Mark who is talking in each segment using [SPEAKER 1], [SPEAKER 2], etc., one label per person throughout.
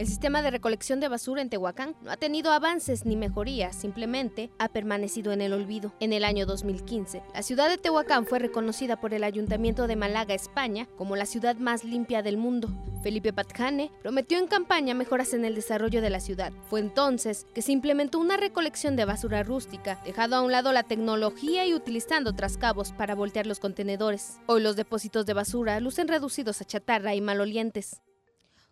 [SPEAKER 1] El sistema de recolección de basura en Tehuacán no ha tenido avances ni mejorías, simplemente ha permanecido en el olvido. En el año 2015, la ciudad de Tehuacán fue reconocida por el Ayuntamiento de Málaga, España, como la ciudad más limpia del mundo. Felipe Patjane prometió en campaña mejoras en el desarrollo de la ciudad. Fue entonces que se implementó una recolección de basura rústica, dejando a un lado la tecnología y utilizando trascabos para voltear los contenedores. Hoy los depósitos de basura lucen reducidos a chatarra y malolientes.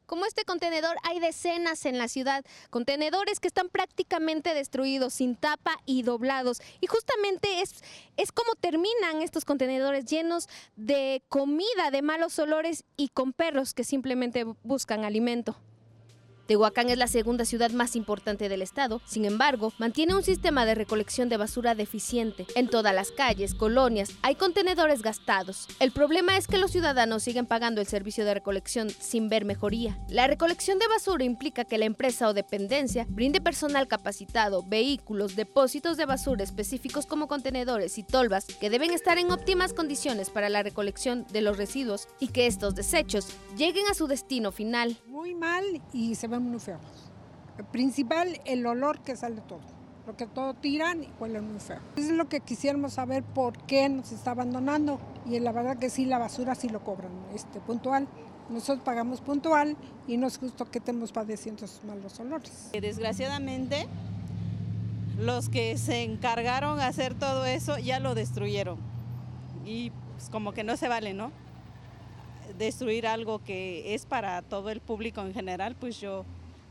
[SPEAKER 1] Como este contenedor hay decenas en la ciudad, contenedores que están prácticamente destruidos, sin tapa y doblados. Y justamente es, es como terminan estos contenedores llenos de comida, de malos olores y con perros que simplemente buscan alimento. Tehuacán es la segunda ciudad más importante del estado, sin embargo, mantiene un sistema de recolección de basura deficiente. En todas las calles, colonias, hay contenedores gastados. El problema es que los ciudadanos siguen pagando el servicio de recolección sin ver mejoría. La recolección de basura implica que la empresa o dependencia brinde personal capacitado, vehículos, depósitos de basura específicos como contenedores y tolvas que deben estar en óptimas condiciones para la recolección de los residuos y que estos desechos lleguen a su destino final.
[SPEAKER 2] Muy mal y se ven muy feos. El principal, el olor que sale todo. Lo que todo tiran y huelen muy feo. Es lo que quisiéramos saber por qué nos está abandonando. Y la verdad que sí, la basura sí lo cobran este, puntual. Nosotros pagamos puntual y no es justo que estemos padeciendo esos malos olores.
[SPEAKER 3] Desgraciadamente, los que se encargaron de hacer todo eso ya lo destruyeron. Y pues, como que no se vale, ¿no? Destruir algo que es para todo el público en general, pues yo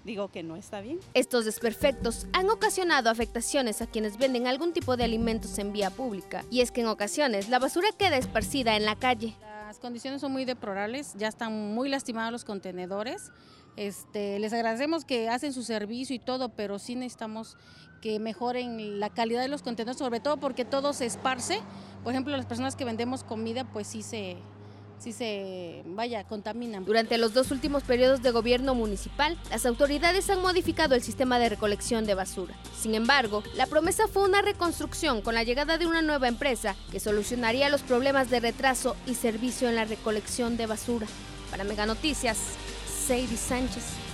[SPEAKER 3] digo que no está bien.
[SPEAKER 1] Estos desperfectos han ocasionado afectaciones a quienes venden algún tipo de alimentos en vía pública. Y es que en ocasiones la basura queda esparcida en la calle.
[SPEAKER 4] Las condiciones son muy deplorables, ya están muy lastimados los contenedores. Este, les agradecemos que hacen su servicio y todo, pero sí necesitamos que mejoren la calidad de los contenedores, sobre todo porque todo se esparce. Por ejemplo, las personas que vendemos comida, pues sí se, si se, vaya, contaminan.
[SPEAKER 1] Durante los dos últimos periodos de gobierno municipal, las autoridades han modificado el sistema de recolección de basura. Sin embargo, la promesa fue una reconstrucción con la llegada de una nueva empresa que solucionaría los problemas de retraso y servicio en la recolección de basura. Para Mega Noticias, Sadie Sánchez.